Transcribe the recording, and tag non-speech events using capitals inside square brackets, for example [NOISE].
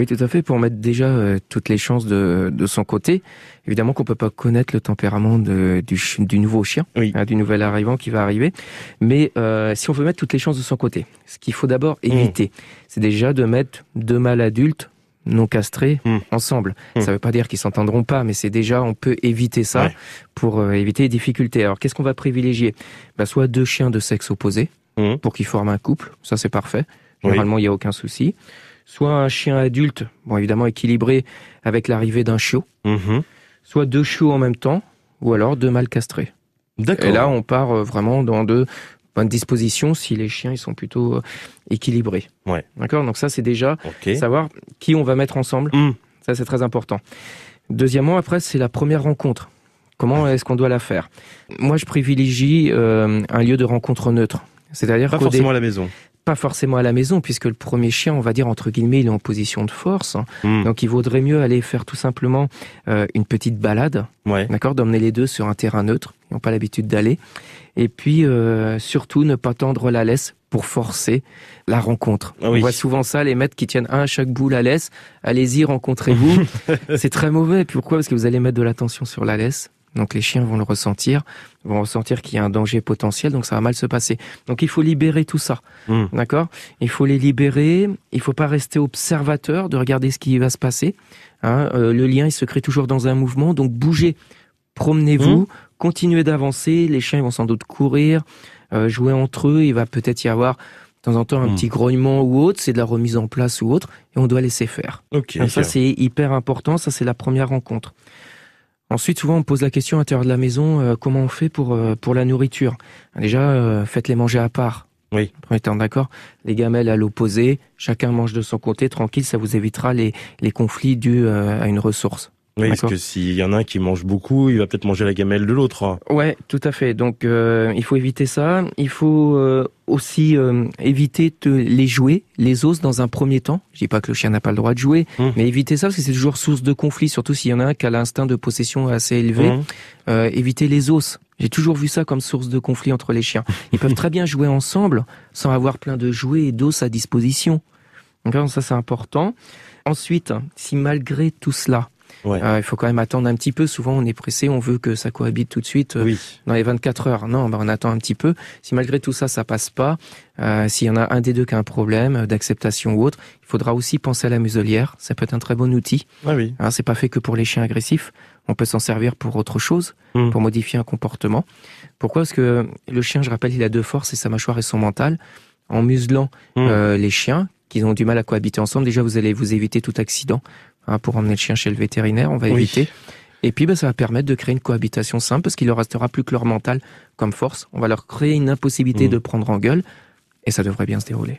Oui, tout à fait, pour mettre déjà euh, toutes les chances de, de son côté. Évidemment qu'on peut pas connaître le tempérament de, du, du nouveau chien, hein, du nouvel arrivant qui va arriver. Mais euh, si on veut mettre toutes les chances de son côté, ce qu'il faut d'abord mmh. éviter, c'est déjà de mettre deux mâles adultes non castrés mmh. ensemble. Mmh. Ça ne veut pas dire qu'ils s'entendront pas, mais c'est déjà, on peut éviter ça pour euh, éviter les difficultés. Alors, qu'est-ce qu'on va privilégier? Bah, Soit deux chiens de sexe opposé, pour qu'ils forment un couple, ça c'est parfait. Généralement, il n'y a aucun souci soit un chien adulte, bon évidemment équilibré avec l'arrivée d'un chiot, mhm. soit deux chiots en même temps, ou alors deux mâles castrés. D'accord. Et là, on part euh, vraiment dans de bonnes dispositions si les chiens ils sont plutôt euh, équilibrés. Ouais. D'accord? Donc ça, c'est déjà savoir qui on va mettre ensemble. Mm. Ça, c'est très important. Deuxièmement, après, c'est la première rencontre. Comment est-ce qu'on doit la faire? Moi, je privilégie euh, un lieu de rencontre neutre. C'est-à-dire pas forcément à la maison pas forcément à la maison, puisque le premier chien, on va dire entre guillemets, il est en position de force. Hmm. Donc il vaudrait mieux aller faire tout simplement euh, une petite balade, ouais. d'accord, d'emmener les deux sur un terrain neutre. Ils n'ont pas l'habitude d'aller. Et puis euh, surtout ne pas tendre la laisse pour forcer la rencontre. Ah on voit souvent ça, les maîtres qui tiennent un à chaque bout la laisse. Allez-y, rencontrez-vous. [LAUGHS] C'est très mauvais. Pourquoi? Parce que vous allez mettre de l'attention sur la laisse. Donc les chiens vont le ressentir, vont ressentir qu'il y a un danger potentiel, donc ça va mal se passer. Donc il faut libérer tout ça, hmm. d'accord? Il faut les libérer. Il faut pas rester observateur de regarder ce qui va se passer. Hein. Euh, le lien il se crée toujours dans un mouvement, donc bougez, promenez-vous, hmm. continuez d'avancer. Les chiens vont sans doute courir, euh, jouer entre eux. Il va peut-être y avoir de temps en temps un hmm. petit grognement ou autre, c'est de la remise en place ou autre, et on doit laisser faire. Okay, ça c'est hyper important. Ça c'est la première rencontre. Ensuite, souvent, on pose la question à l'intérieur de la maison, euh, comment on fait pour euh, pour la nourriture Déjà, euh, faites-les manger à part. Oui. Premier temps, d'accord. Les gamelles à l'opposé, chacun mange de son côté, tranquille, ça vous évitera les, les conflits dus à une ressource. Oui, parce que s'il y en a un qui mange beaucoup, il va peut-être manger la gamelle de l'autre. Ouais, tout à fait. Donc, euh, il faut éviter ça. Il faut euh, aussi euh, éviter de les jouer, les os, dans un premier temps. Je dis pas que le chien n'a pas le droit de jouer, hum. mais éviter ça parce que c'est toujours source de conflit, surtout s'il y en a un qui a l'instinct de possession assez élevé. Hum. éviter les os. J'ai toujours vu ça comme source de conflit entre les chiens. Ils peuvent très bien jouer ensemble sans avoir plein de jouets et d'os à disposition. Donc ça, c'est important. Ensuite, si malgré tout cela, euh, il faut quand même attendre un petit peu. Souvent, on est pressé, on veut que ça cohabite tout de suite euh, dans les 24 heures. Non, bah, on attend un petit peu. Si malgré tout ça, ça passe pas, euh, s'il y en a un des deux qui a un problème d'acceptation ou autre, il faudra aussi penser à la muselière. Ça peut être un très bon outil. Ah oui. Hein, c'est pas fait que pour les chiens agressifs. On peut s'en servir pour autre chose, hmm. pour modifier un comportement. Pourquoi? Parce que le chien, je rappelle, il a deux forces, c'est sa mâchoire et son mental. En muselant hmm. les chiens, qui ont du mal à cohabiter ensemble, déjà vous allez vous éviter tout accident. Hein, pour emmener le chien chez le vétérinaire, on va éviter. Et puis, bah, ça va permettre de créer une cohabitation simple parce qu'il leur restera plus que leur mental comme force. On va leur créer une impossibilité mmh. de prendre en gueule et ça devrait bien se dérouler.